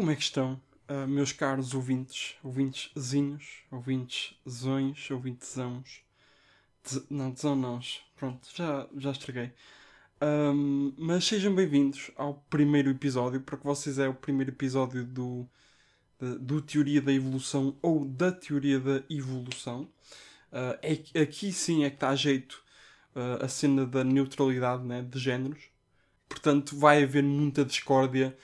Como é que estão, uh, meus caros ouvintes, ouvintezinhos, ouvinteszões, ouvintezãos? Des... Não, desão não, pronto, já, já estraguei. Um, mas sejam bem-vindos ao primeiro episódio, para vocês é o primeiro episódio do, de, do Teoria da Evolução ou da Teoria da Evolução. Uh, é, aqui sim é que está a jeito uh, a cena da neutralidade né, de géneros. Portanto, vai haver muita discórdia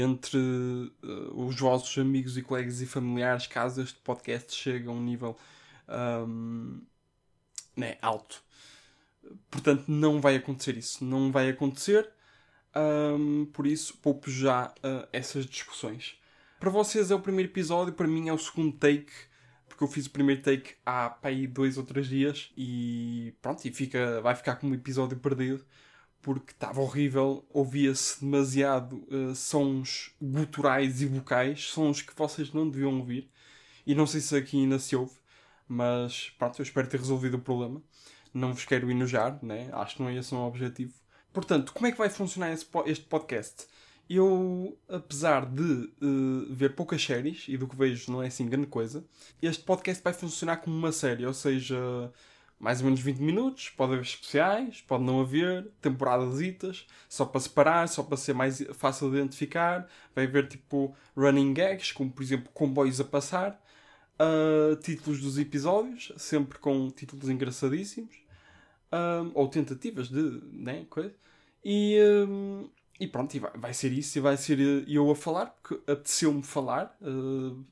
entre uh, os vossos amigos e colegas e familiares caso este podcast chegue a um nível um, né, alto. Portanto, não vai acontecer isso. Não vai acontecer. Um, por isso, poupo já uh, essas discussões. Para vocês é o primeiro episódio, para mim é o segundo take, porque eu fiz o primeiro take há para aí dois ou três dias e pronto, e fica, vai ficar como um episódio perdido porque estava horrível, ouvia-se demasiado uh, sons guturais e vocais, sons que vocês não deviam ouvir. E não sei se aqui ainda se ouve, mas pronto, eu espero ter resolvido o problema. Não vos quero enojar, né? acho que não é esse o objetivo. Portanto, como é que vai funcionar este podcast? Eu, apesar de uh, ver poucas séries, e do que vejo não é assim grande coisa, este podcast vai funcionar como uma série, ou seja, mais ou menos 20 minutos, pode haver especiais, pode não haver, temporadazitas, só para separar, só para ser mais fácil de identificar. Vai haver tipo running gags, como por exemplo comboios a passar, uh, títulos dos episódios, sempre com títulos engraçadíssimos, uh, ou tentativas de né, coisa. E, uh, e pronto, e vai, vai, ser isso, e vai ser eu a falar, porque apeteceu-me falar.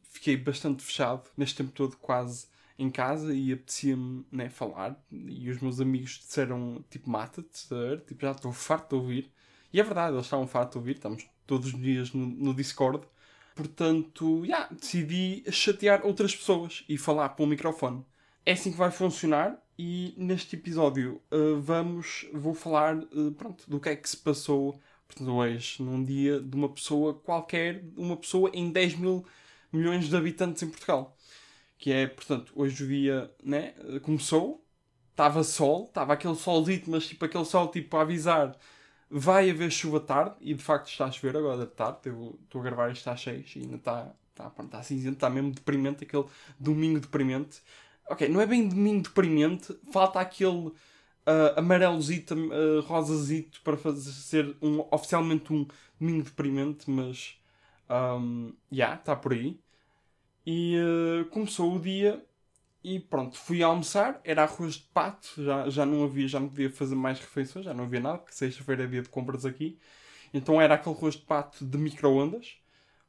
fiquei bastante fechado neste tempo todo, quase em casa e apetecia-me né, falar. E os meus amigos disseram tipo, mata-te, tipo, já estou farto de ouvir. E é verdade, eles estavam farto de ouvir, estamos todos os dias no, no Discord. Portanto, yeah, decidi chatear outras pessoas e falar para o microfone. É assim que vai funcionar e neste episódio uh, vamos, vou falar uh, pronto, do que é que se passou portanto, hoje, num dia de uma pessoa qualquer, uma pessoa em 10 mil milhões de habitantes em Portugal que é, portanto, hoje o dia né, começou, estava sol, estava aquele solzito, mas tipo aquele sol tipo a avisar vai haver chuva tarde, e de facto está a chover agora de tarde, eu estou a gravar isto às 6 e ainda está, está, pronto, está cinzento, está mesmo deprimente, aquele domingo deprimente. Ok, não é bem domingo deprimente, falta aquele uh, amarelozito, uh, rosazito para fazer ser um, oficialmente um domingo deprimente, mas já, yeah, está por aí. E uh, começou o dia e pronto, fui almoçar, era arroz de pato, já, já não havia, já não podia fazer mais refeições, já não havia nada, porque sexta-feira é dia de compras aqui. Então era aquele arroz de pato de micro-ondas.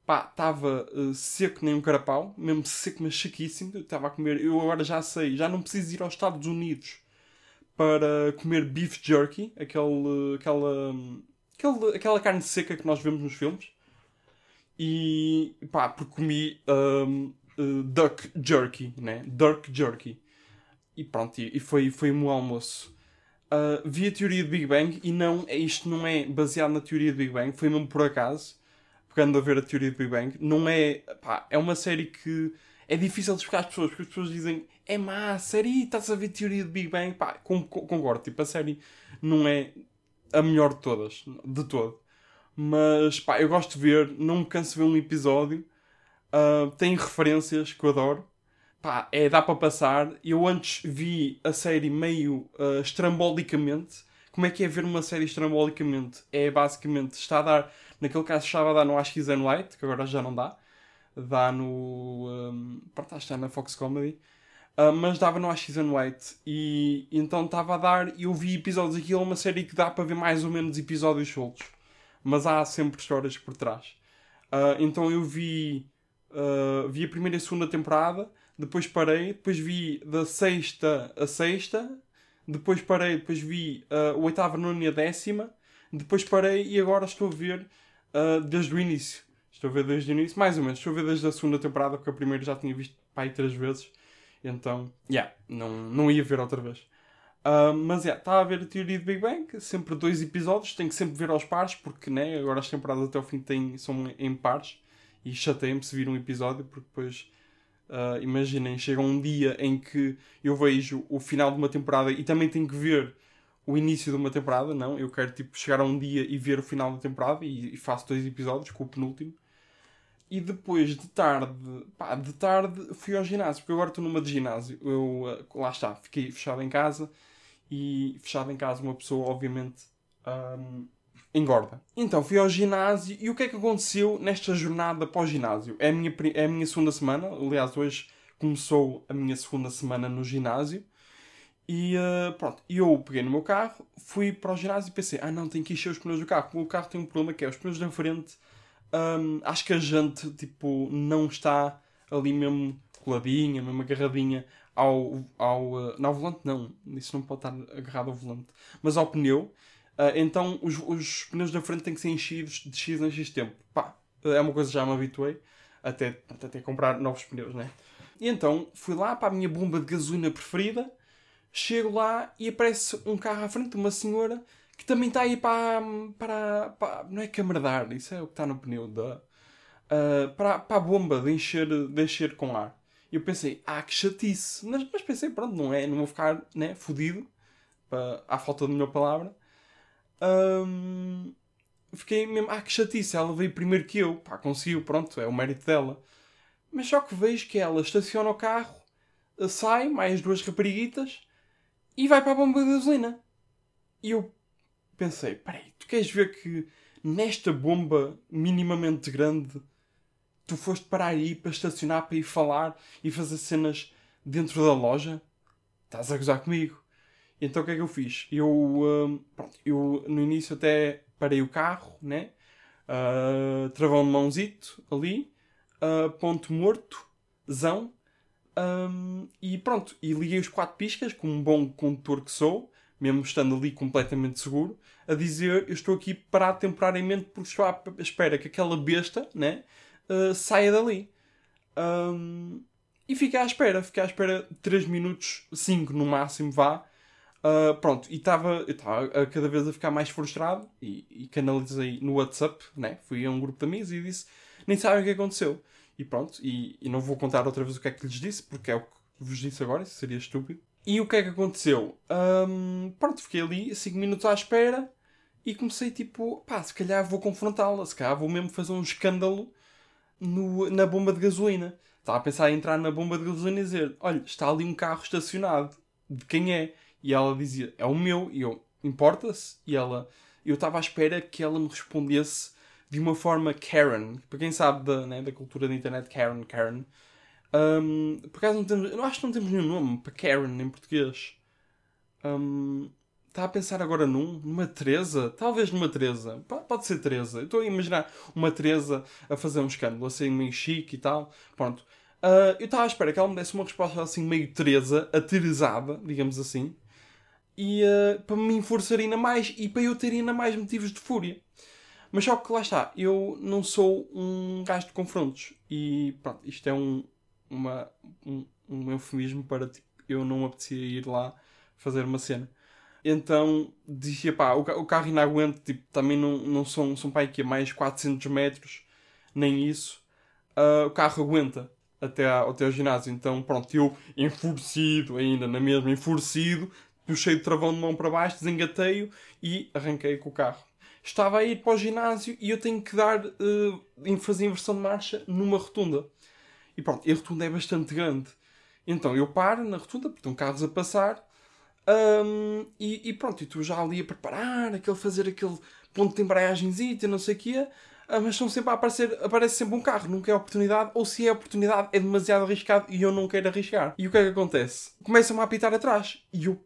Pá, estava uh, seco nem um carapau, mesmo seco, mas sequíssimo. Estava a comer, eu agora já sei, já não preciso ir aos Estados Unidos para comer beef jerky, aquele, aquela, aquele, aquela carne seca que nós vemos nos filmes. E pá, porque comi um, uh, duck jerky, né? Duck jerky. E pronto, e, foi, foi o meu almoço. Uh, vi a teoria do Big Bang e não, é, isto não é baseado na teoria do Big Bang, foi mesmo por acaso, porque ando a ver a teoria do Big Bang. Não é, pá, é uma série que é difícil de explicar às pessoas, porque as pessoas dizem é má, série, estás a ver a teoria do Big Bang? Pá, concordo, tipo, a série não é a melhor de todas, de todo. Mas pá, eu gosto de ver, não me canso de ver um episódio. Uh, tem referências que eu adoro. Pá, é, dá para passar. Eu antes vi a série meio uh, estrambolicamente. Como é que é ver uma série estrambolicamente? É basicamente, está a dar, naquele caso estava a dar no AXN Light, que agora já não dá. Dá no. Um, pronto, está na Fox Comedy. Uh, mas dava no AXN White e então estava a dar e eu vi episódios aquilo é uma série que dá para ver mais ou menos episódios soltos mas há sempre histórias por trás. Uh, então eu vi, uh, vi a primeira e a segunda temporada, depois parei, depois vi da sexta a sexta, depois parei, depois vi uh, o oitava, nona e a décima, depois parei e agora estou a ver desde o início. Estou a ver desde o início, mais ou menos, estou a ver desde a segunda temporada, porque a primeira já tinha visto pai três vezes. Então, yeah, não, não ia ver outra vez. Uh, mas é, yeah, está a ver a teoria de Big Bang, sempre dois episódios, tem que sempre ver aos pares, porque né, agora as temporadas até o fim têm, são em pares, e chateia-me se vir um episódio, porque depois, uh, imaginem, chega um dia em que eu vejo o final de uma temporada e também tenho que ver o início de uma temporada, não, eu quero tipo chegar a um dia e ver o final da temporada e, e faço dois episódios com o penúltimo. e depois de tarde, pá, de tarde fui ao ginásio, porque agora estou numa de ginásio. Eu, uh, lá está, fiquei fechado em casa e fechado em casa uma pessoa, obviamente, um, engorda. Então fui ao ginásio e o que é que aconteceu nesta jornada pós-ginásio? É, a minha, é a minha segunda semana, aliás, hoje começou a minha segunda semana no ginásio. E uh, pronto, eu peguei no meu carro, fui para o ginásio e pensei: ah não, tenho que encher os pneus do carro. O carro tem um problema que é os pneus da frente um, acho que a gente tipo, não está ali mesmo coladinha, mesmo agarradinha ao, ao, uh, não, ao volante, não, isso não pode estar agarrado ao volante, mas ao pneu. Uh, então os, os pneus da frente têm que ser enchidos de X em X tempo. Pá, é uma coisa que já me habituei até, até comprar novos pneus, né? E então fui lá para a minha bomba de gasolina preferida, chego lá e aparece um carro à frente uma senhora que também está aí para, para, para, Não é camardar, isso é o que está no pneu da. Uh, para, para a bomba de encher, de encher com ar. Eu pensei, ah, que chatice. Mas, mas pensei, pronto, não é, não vou ficar né, fodido, à falta de melhor palavra. Um, fiquei mesmo, ah, que chatice, ela veio primeiro que eu. Pá, conseguiu, pronto, é o mérito dela. Mas só que vejo que ela estaciona o carro, sai, mais duas rapariguitas, e vai para a bomba de gasolina. E eu pensei, peraí, tu queres ver que nesta bomba minimamente grande tu foste parar aí para estacionar, para ir falar e fazer cenas dentro da loja? Estás a gozar comigo? Então o que é que eu fiz? Eu, uh, pronto, eu no início até parei o carro, né? Uh, travão de mãozito ali, uh, ponto morto, zão, um, e pronto, e liguei os quatro piscas, como um bom condutor que sou, mesmo estando ali completamente seguro, a dizer eu estou aqui parado temporariamente porque estou à espera que aquela besta né, uh, saia dali. Um, e fiquei à espera, fiquei à espera 3 minutos, 5 no máximo, vá. Uh, pronto, e estava cada vez a ficar mais frustrado e, e, canalizei no WhatsApp, né? fui a um grupo de amigos e disse: Nem sabem o que aconteceu. E pronto, e, e não vou contar outra vez o que é que lhes disse, porque é o que vos disse agora, isso seria estúpido. E o que é que aconteceu? Um, pronto, fiquei ali 5 minutos à espera e comecei tipo, pá, se calhar vou confrontá-la, se calhar vou mesmo fazer um escândalo no, na bomba de gasolina. Estava a pensar em entrar na bomba de gasolina e dizer: Olha, está ali um carro estacionado, de quem é? E ela dizia: É o meu. E eu: Importa-se? E ela, eu estava à espera que ela me respondesse de uma forma Karen. Para quem sabe da, né, da cultura da internet, Karen, Karen. Um, por acaso não temos. Eu acho que não temos nenhum nome para Karen em português. Um, Está a pensar agora num? Numa Teresa? Talvez numa Teresa. Pode ser Teresa. estou a imaginar uma Teresa a fazer um escândalo assim meio chique e tal. Pronto. Uh, eu estava à espera que ela me desse uma resposta assim meio Teresa, aterezada, digamos assim. E uh, para me enforçar ainda mais e para eu ter ainda mais motivos de fúria. Mas só que lá está, eu não sou um gajo de confrontos. E pronto, isto é um, uma, um, um eufemismo para tipo, eu não apetecia ir lá fazer uma cena. Então dizia pá, o, carro ainda aguenta, tipo, também não, não são, são pá, aqui a mais 400 metros, nem isso. Uh, o carro aguenta até, a, até ao ginásio. Então pronto, eu enfurecido ainda, na mesma, enfurecido, puxei o travão de mão para baixo, desengatei-o e arranquei com o carro. Estava a ir para o ginásio e eu tenho que dar, uh, fazer inversão de marcha numa rotunda. E pronto, a rotunda é bastante grande. Então eu paro na rotunda, porque estão carros a passar, um, e, e, pronto, e tu já ali a preparar, aquele, fazer aquele ponto de embreagens e não sei o quê, uh, mas são sempre a aparecer, aparece sempre um carro, nunca é oportunidade, ou se é oportunidade é demasiado arriscado e eu não quero arriscar. E o que é que acontece? Começam-me a apitar atrás e eu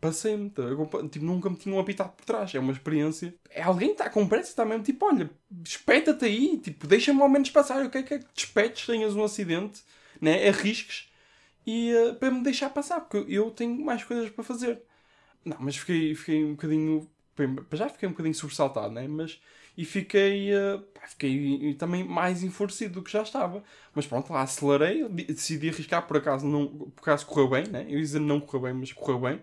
passei-me, tá? tipo, nunca me tinham apitado por trás. É uma experiência. É alguém que está com pressa, está mesmo tipo, olha, espeta-te aí, tipo, deixa-me ao menos passar. O que é que é que despetes, tenhas um acidente, né? arrisques e uh, para me deixar passar, porque eu tenho mais coisas para fazer. Não, mas fiquei, fiquei um bocadinho. Já fiquei um bocadinho sobressaltado, né? Mas. E fiquei. Uh, pá, fiquei também mais enfurecido do que já estava. Mas pronto, lá acelerei, decidi arriscar, por acaso, não, por acaso correu bem, né? Eu dizer não correu bem, mas correu bem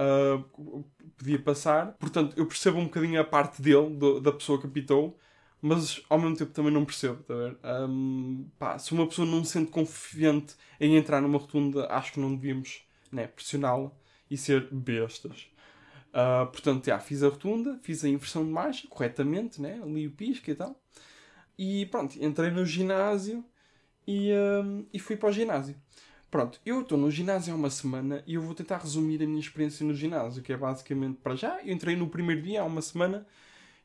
uh, podia passar. Portanto, eu percebo um bocadinho a parte dele, do, da pessoa que apitou, mas ao mesmo tempo também não percebo, tá ver? Um, pá, se uma pessoa não se sente confiante em entrar numa rotunda, acho que não devíamos né, pressioná-la e ser bestas. Uh, portanto, já, fiz a rotunda, fiz a inversão de marcha corretamente, né? ali o pisca e tal. e pronto, entrei no ginásio e, um, e fui para o ginásio. Pronto, eu estou no ginásio há uma semana e eu vou tentar resumir a minha experiência no ginásio, que é basicamente para já. Eu entrei no primeiro dia há uma semana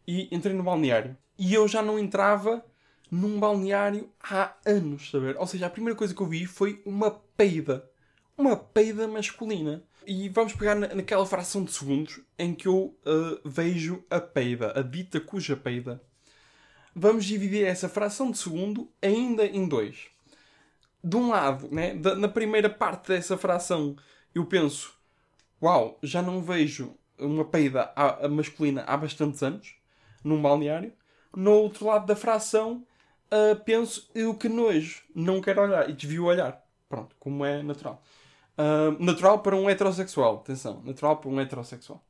e entrei no balneário. E eu já não entrava num balneário há anos, saber? Ou seja, a primeira coisa que eu vi foi uma peida. Uma peida masculina. E vamos pegar naquela fração de segundos em que eu uh, vejo a peida, a dita cuja peida. Vamos dividir essa fração de segundo ainda em dois. De um lado, né, na primeira parte dessa fração, eu penso: Uau, já não vejo uma peida masculina há bastantes anos, num balneário. No outro lado da fração, uh, penso: Eu que nojo, não quero olhar. E desvio o olhar. Pronto, como é natural. Uh, natural para um heterossexual, atenção, natural para um heterossexual.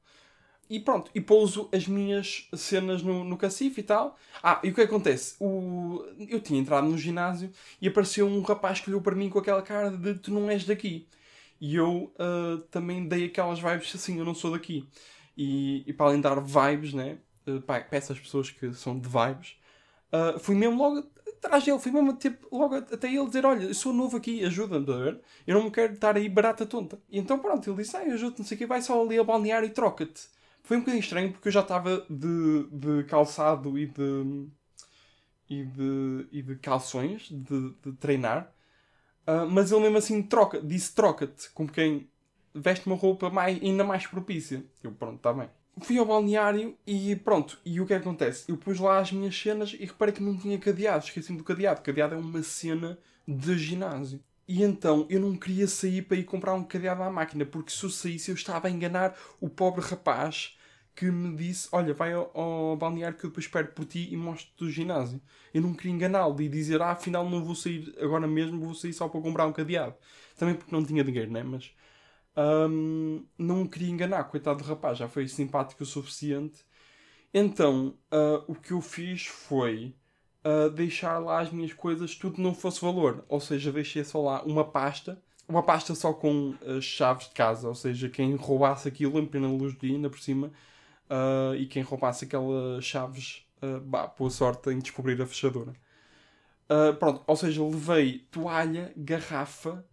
E pronto, e pouso as minhas cenas no, no cacife e tal. Ah, e o que acontece? O... Eu tinha entrado no ginásio e apareceu um rapaz que olhou para mim com aquela cara de tu não és daqui. E eu uh, também dei aquelas vibes assim, eu não sou daqui. E, e para além de dar vibes, né? Uh, para essas pessoas que são de vibes, uh, fui mesmo logo atrás dele, fui mesmo tipo, logo até ele dizer: Olha, eu sou novo aqui, ajuda-me? Eu não me quero estar aí barata tonta. E então pronto, ele disse: Ah, eu ajudo-te, não sei o que, vai só ali a balnear e troca-te. Foi um bocadinho estranho porque eu já estava de, de calçado e de. e de, e de calções de, de treinar. Uh, mas ele mesmo assim troca, disse troca-te, como quem veste uma roupa mais, ainda mais propícia. Eu, pronto, está bem. Fui ao balneário e pronto. E o que acontece? Eu pus lá as minhas cenas e reparei que não tinha cadeado. Esqueci-me do cadeado. Cadeado é uma cena de ginásio. E então eu não queria sair para ir comprar um cadeado à máquina, porque se eu saísse eu estava a enganar o pobre rapaz que me disse: Olha, vai ao, ao balneário que eu depois espero por ti e mostro-te o ginásio. Eu não queria enganá-lo e dizer: Ah, afinal não vou sair agora mesmo, vou sair só para comprar um cadeado. Também porque não tinha dinheiro, né? Mas um, não queria enganar, coitado do rapaz, já foi simpático o suficiente. Então uh, o que eu fiz foi uh, deixar lá as minhas coisas, tudo não fosse valor. Ou seja, deixei só lá uma pasta, uma pasta só com as chaves de casa. Ou seja, quem roubasse aquilo em plena luz do dia, ainda por cima, uh, e quem roubasse aquelas chaves, uh, bah, boa sorte em descobrir a fechadura. Pronto, ou seja, levei toalha, garrafa,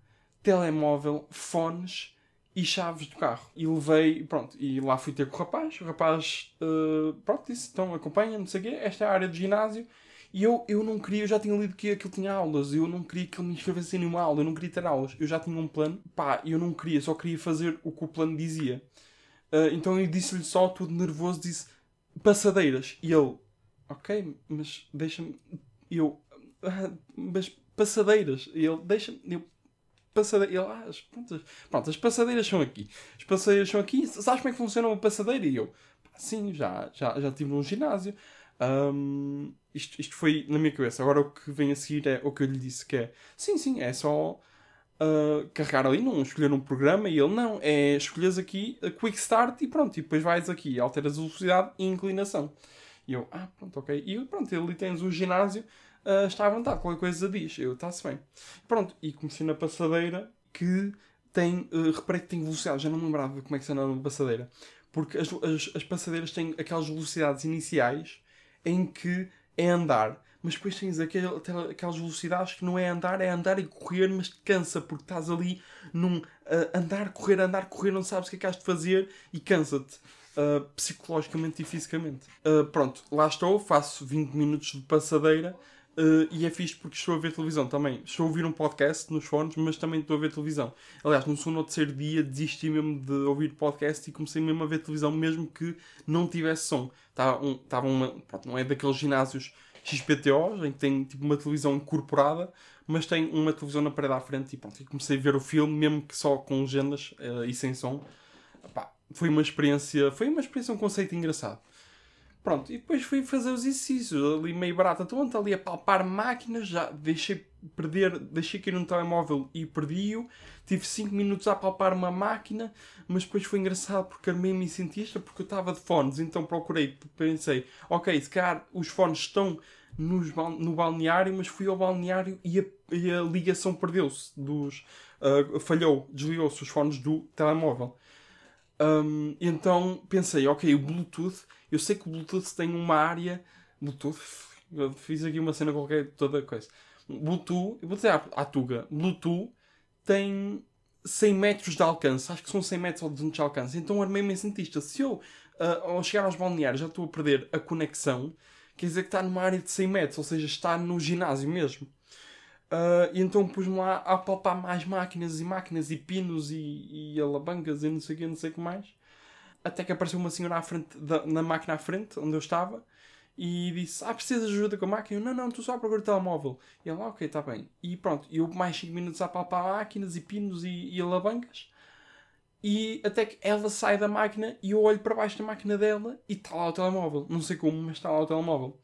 telemóvel, fones e chaves do carro. E levei, pronto, e lá fui ter com o rapaz. O rapaz, uh, pronto, disse: então acompanha, não sei o quê, esta é a área de ginásio. E eu, eu não queria, eu já tinha lido que aquilo tinha aulas, eu não queria que ele me inscrevesse em nenhuma aula, eu não queria ter aulas, eu já tinha um plano, pá, eu não queria, só queria fazer o que o plano dizia. Uh, então eu disse-lhe só, tudo nervoso, disse passadeiras. E ele, ok, mas deixa-me. Eu, ah, mas passadeiras. E ele, deixa-me. Eu, passadeira. Ele, ah, as, pronto, as, pronto, as passadeiras são aqui. As passadeiras são aqui. Sabes como é que funciona uma passadeira? E eu, sim, já, já, já estive num ginásio. Um, isto, isto foi na minha cabeça. Agora o que vem a seguir é o que eu lhe disse: que é sim, sim, é só uh, carregar ali, não escolher um programa. E ele, não, é escolheres aqui a Quick Start e pronto. E depois vais aqui, alteras a velocidade e inclinação. E eu, ah, pronto, ok. E pronto, ali tens o ginásio uh, está à vontade, qualquer coisa diz, eu está-se bem. Pronto, e comecei na passadeira que tem, uh, reparei que tem velocidade, já não me lembrava como é que se anda uma passadeira, porque as, as, as passadeiras têm aquelas velocidades iniciais em que é andar, mas depois tens aquel, aquelas velocidades que não é andar, é andar e correr, mas te cansa, porque estás ali num uh, andar, correr, andar, correr, não sabes o que é que has de fazer e cansa-te. Uh, psicologicamente e fisicamente. Uh, pronto, lá estou, faço 20 minutos de passadeira Uh, e é fixe porque estou a ver televisão também. Estou a ouvir um podcast nos fones, mas também estou a ver televisão. Aliás, no segundo ou terceiro dia desisti mesmo de ouvir podcast e comecei mesmo a ver televisão, mesmo que não tivesse som. Estava um, estava uma, não é daqueles ginásios XPTOs em que tem tipo uma televisão incorporada, mas tem uma televisão na parede à frente e pronto. E comecei a ver o filme, mesmo que só com legendas uh, e sem som. Epá, foi uma experiência, foi uma experiência, um conceito engraçado. Pronto, e depois fui fazer os exercícios ali meio barata tonta, ali a palpar máquinas, já deixei perder, deixei cair um telemóvel e perdi-o. Tive 5 minutos a palpar uma máquina, mas depois foi engraçado porque armei-me cientista porque eu estava de fones, então procurei, pensei, ok, se calhar os fones estão nos, no balneário, mas fui ao balneário e a, e a ligação perdeu-se, dos uh, falhou, desligou-se os fones do telemóvel. Um, então pensei, ok, o Bluetooth eu sei que o Bluetooth tem uma área. Bluetooth, Eu fiz aqui uma cena qualquer, toda coisa. Bluetooth, vou dizer à, à Tuga, Bluetooth tem 100 metros de alcance, acho que são 100 metros ou 200 de alcance, então armei-me em cientista. Se eu, uh, ao chegar aos balneários, já estou a perder a conexão, quer dizer que está numa área de 100 metros, ou seja, está no ginásio mesmo. Uh, e então pus-me lá a palpar mais máquinas e máquinas e pinos e, e alavancas e não sei o que, não sei o que mais. Até que apareceu uma senhora à frente, da, na máquina à frente, onde eu estava, e disse: Ah, precisas de ajuda com a máquina? Eu, não, não, estou só a procurar o telemóvel. E ela, ok, está bem. E pronto, eu mais 5 minutos a palpar máquinas e pinos e, e alavancas. E até que ela sai da máquina e eu olho para baixo da máquina dela e está lá o telemóvel. Não sei como, mas está lá o telemóvel.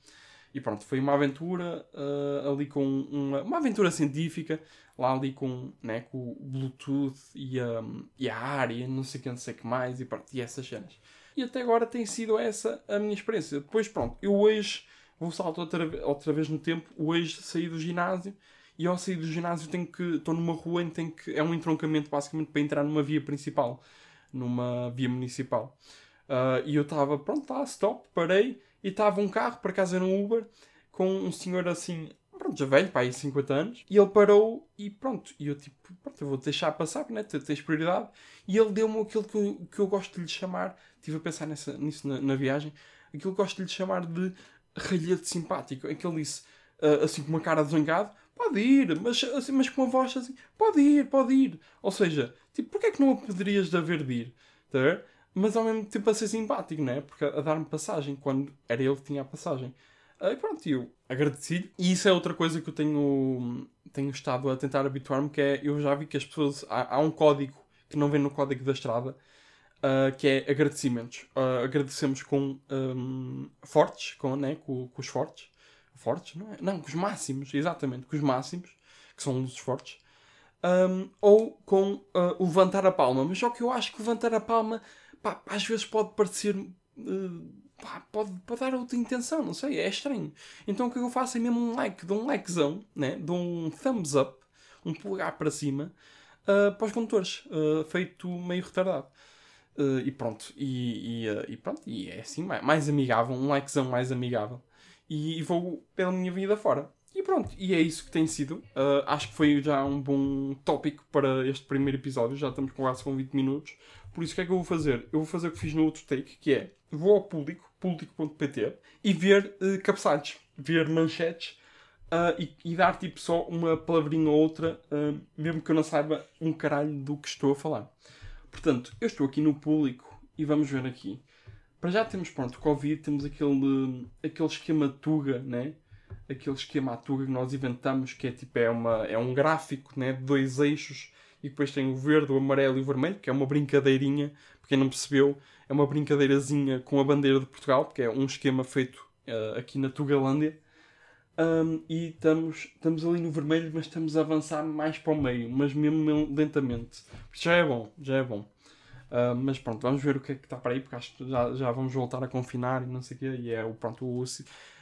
E pronto, foi uma aventura uh, ali com uma, uma aventura científica, lá ali com, né, com o Bluetooth e, um, e a área, não sei o que, não sei que mais, e, pronto, e essas cenas. E até agora tem sido essa a minha experiência. Depois, pronto, eu hoje vou saltar outra, outra vez no tempo, hoje saí do ginásio e ao sair do ginásio tenho que estou numa rua em que, que é um entroncamento basicamente para entrar numa via principal, numa via municipal. Uh, e eu estava, pronto, lá, stop, parei e estava um carro, por acaso era um Uber, com um senhor assim, pronto, já velho, pá, aí 50 anos, e ele parou e pronto, e eu tipo, pronto, eu vou deixar passar, né, tens prioridade, e ele deu-me aquilo que eu, que eu gosto de lhe chamar, estive a pensar nessa, nisso na, na viagem, aquilo que eu gosto de lhe chamar de ralhete simpático, aquele disse, uh, assim com uma cara de zangado, pode ir, mas, assim, mas com uma voz assim, pode ir, pode ir, ou seja, tipo, porquê é que não a poderias de haver de ir, tá mas ao mesmo tempo a ser simpático, né? Porque a, dar-me passagem, quando era ele que tinha a passagem. E pronto, eu agradeci-lhe. E isso é outra coisa que eu tenho, tenho estado a tentar habituar-me, que é, eu já vi que as pessoas, há, há um código que não vem no código da estrada, uh, que é agradecimentos. Uh, agradecemos com um, fortes, com, né, com, com os fortes. Fortes, não é? Não, com os máximos, exatamente, com os máximos, que são os fortes. Um, ou com uh, levantar a palma. Mas só que eu acho que levantar a palma pá, às vezes pode parecer. Uh, pá, pode, pode dar outra intenção, não sei, é estranho. Então o que eu faço é mesmo um like, dou um likezão, né? dou um thumbs up, um polegar para cima, uh, para os condutores, uh, feito meio retardado. Uh, e pronto, e, e, e, pronto, e é assim, mais, mais amigável, um likezão mais amigável. E, e, vou pela minha vida fora. E pronto, e é isso que tem sido. acho que foi já um bom tópico para este primeiro episódio, já estamos quase com 20 minutos. Por isso, o que é que eu vou fazer? Eu vou fazer o que fiz no outro take, que é vou ao público, público.pt, e ver uh, ver manchetes uh, e, e, dar tipo só uma palavrinha ou outra, uh, mesmo que eu não saiba um caralho do que estou a falar. Portanto, eu estou aqui no público e vamos ver aqui. Para já temos, pronto, Covid, temos aquele, aquele esquema Tuga, né? Aquele esquema Tuga que nós inventamos, que é tipo, é, uma, é um gráfico, né? De dois eixos e depois tem o verde, o amarelo e o vermelho, que é uma brincadeirinha, para quem não percebeu, é uma brincadeirazinha com a bandeira de Portugal, porque é um esquema feito uh, aqui na Tugalândia. Um, e estamos, estamos ali no vermelho, mas estamos a avançar mais para o meio, mas mesmo lentamente. Já é bom, já é bom. Uh, mas pronto, vamos ver o que é que está para aí, porque acho que já, já vamos voltar a confinar e não sei o quê. E é o, pronto, o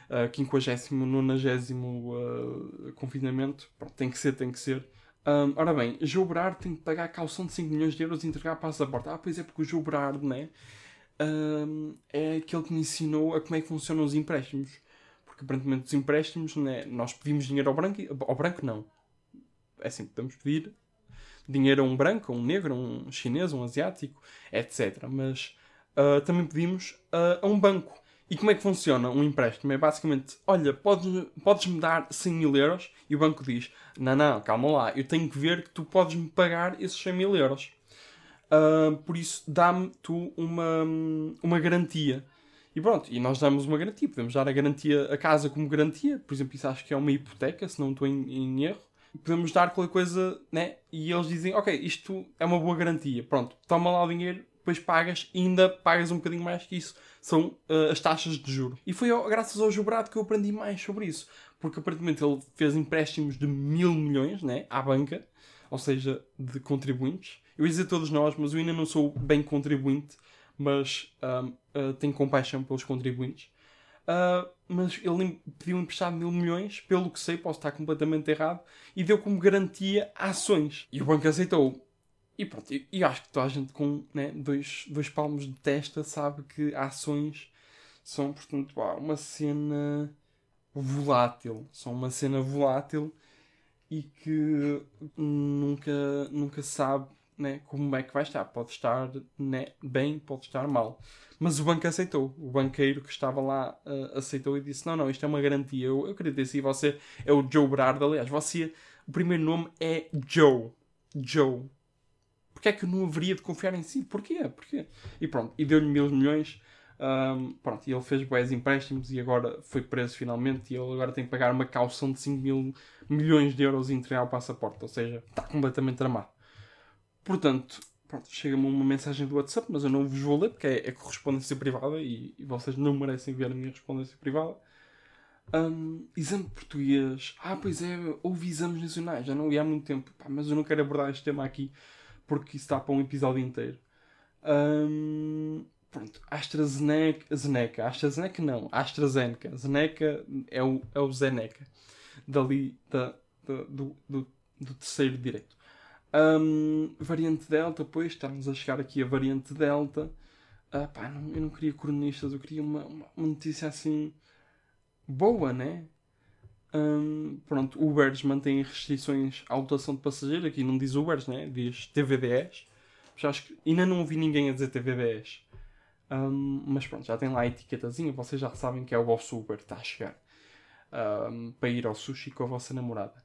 uh, 50, 90 uh, confinamento. Pronto, tem que ser, tem que ser. Um, ora bem, Joe Berardo tem que pagar a calção de 5 milhões de euros e entregar passaporte. Ah, pois é, porque o Joe Berardo, né? Um, é aquele que me ensinou a como é que funcionam os empréstimos. Porque aparentemente os empréstimos, né? Nós pedimos dinheiro ao branco. Ao branco, não. É assim, podemos pedir dinheiro a um branco, a um negro, a um chinês, a um asiático, etc. Mas uh, também pedimos uh, a um banco. E como é que funciona um empréstimo? É basicamente, olha, podes-me podes dar 100 mil euros e o banco diz, não, não, calma lá, eu tenho que ver que tu podes-me pagar esses 100 mil euros. Uh, por isso, dá-me tu uma, uma garantia. E pronto, e nós damos uma garantia. Podemos dar a garantia, a casa como garantia. Por exemplo, isso acho que é uma hipoteca, se não estou em, em erro. Podemos dar qualquer coisa, né? E eles dizem, ok, isto é uma boa garantia. Pronto, toma lá o dinheiro, depois pagas ainda pagas um bocadinho mais que isso. São uh, as taxas de juro. E foi graças ao Jubrado que eu aprendi mais sobre isso. Porque aparentemente ele fez empréstimos de mil milhões né, à banca, ou seja, de contribuintes. Eu ia dizer todos nós, mas eu ainda não sou bem contribuinte, mas uh, tenho compaixão pelos contribuintes. Uh, mas ele pediu emprestado mil milhões, pelo que sei, posso estar completamente errado, e deu como garantia ações. E o banco aceitou. E pronto, e, acho que toda a gente com né, dois, dois palmos de testa sabe que ações são, portanto, uma cena volátil. São uma cena volátil e que nunca, nunca sabe né, como é que vai estar. Pode estar né, bem, pode estar mal. Mas o banco aceitou. O banqueiro que estava lá uh, aceitou e disse: Não, não, isto é uma garantia. Eu, eu acredito assim. Você é o Joe Brard. Aliás, você, o primeiro nome é Joe. Joe. Porquê é que eu não haveria de confiar em si? Porquê? Porquê? E pronto, e deu-lhe mil milhões. Um, pronto, e ele fez boés empréstimos e agora foi preso finalmente. E ele agora tem que pagar uma caução de 5 mil milhões de euros e entregar o passaporte. Ou seja, está completamente tramado. Portanto, chega-me uma mensagem do WhatsApp, mas eu não vos vou ler porque é, é correspondência privada e, e, vocês não merecem ver a minha correspondência privada. Um, exame de português. Ah, pois é, houve exames nacionais, já não ia há muito tempo, Pá, mas eu não quero abordar este tema aqui porque isso está para um episódio inteiro. Um, pronto, AstraZeneca, Zeneca, AstraZeneca não, AstraZeneca, Zeneca é o, é o Zeneca, dali da, da do, do, do, terceiro direito. Um, variante Delta, pois, estamos a chegar aqui a variante Delta. Ah, pá, não, eu não queria cronistas, eu queria uma, uma notícia assim boa, né? Um, pronto, Ubers mantém restrições à lotação de passageiros. Aqui não diz Ubers, né? Diz TVDS. Já acho que ainda não ouvi ninguém a dizer TVDS. Um, mas pronto, já tem lá a etiquetazinha. Vocês já sabem que é o vosso Uber que está a chegar um, para ir ao sushi com a vossa namorada.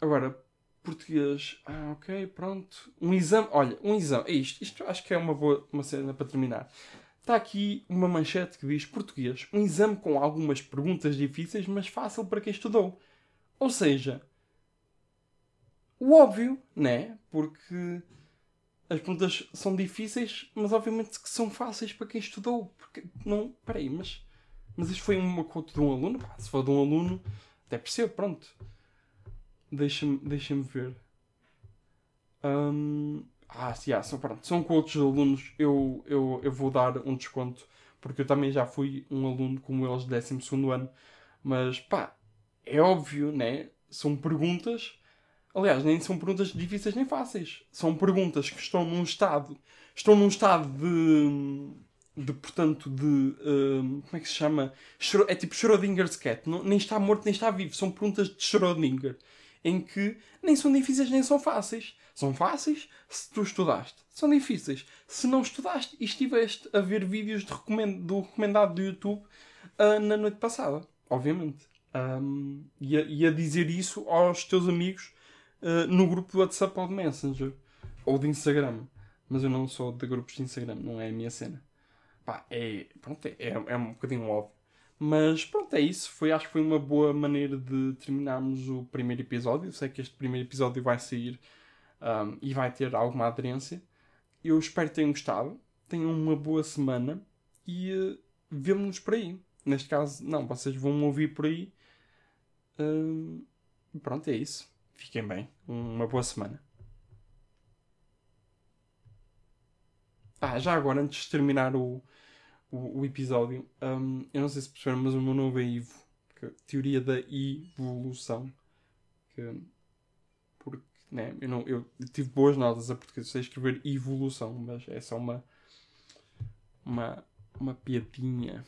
agora, português. Ah, ok, pronto. Um exame. Olha, um exame. É isto. Isto acho que é uma boa uma cena para terminar. Está aqui uma manchete que diz português, um exame com algumas perguntas difíceis, mas fácil para quem estudou. Ou seja, o óbvio, né? Porque as perguntas são difíceis, mas obviamente que são fáceis para quem estudou. Porque não, peraí, mas mas isto foi uma conta de um aluno? Pá, se for de um aluno, até percebo, pronto. Deixa-me deixa ver. Um, ah, sim, ah, são, pronto, são com outros alunos, eu, eu, eu vou dar um desconto, porque eu também já fui um aluno como eles de 12 ano, mas pá, é óbvio, né? São perguntas, aliás, nem são perguntas difíceis nem fáceis, são perguntas que estão num estado, estão num estado de, de portanto, de, um, como é que se chama? É tipo Schrödinger's cat, não, nem está morto nem está vivo, são perguntas de Schrödinger, em que nem são difíceis nem são fáceis são fáceis se tu estudaste. São difíceis se não estudaste e estiveste a ver vídeos de recomend do recomendado do YouTube uh, na noite passada. Obviamente. Um, e, a, e, a, dizer isso aos teus amigos uh, no grupo do WhatsApp ou de Messenger. Ou de Instagram. Mas eu não sou de grupos de Instagram, não é a minha cena. Pá, é, pronto, é, é um bocadinho óbvio. Mas pronto, é isso. Foi, acho que foi uma boa maneira de terminarmos o primeiro episódio. Eu sei que este primeiro episódio vai sair um, e vai ter alguma aderência. Eu espero que tenham gostado, tenham uma boa semana e uh, vemo-nos por aí. Neste caso, não, vocês vão me ouvir por aí. Uh, pronto, é isso. Fiquem bem. Uma boa semana. Ah, já agora, antes de terminar o, o, o episódio, um, eu não sei se perceberam, mas o meu nome é Ivo. Que, teoria da evolução. Que, né? Eu, não, eu tive boas notas a português, sei escrever evolução, mas é só uma, uma, uma piadinha.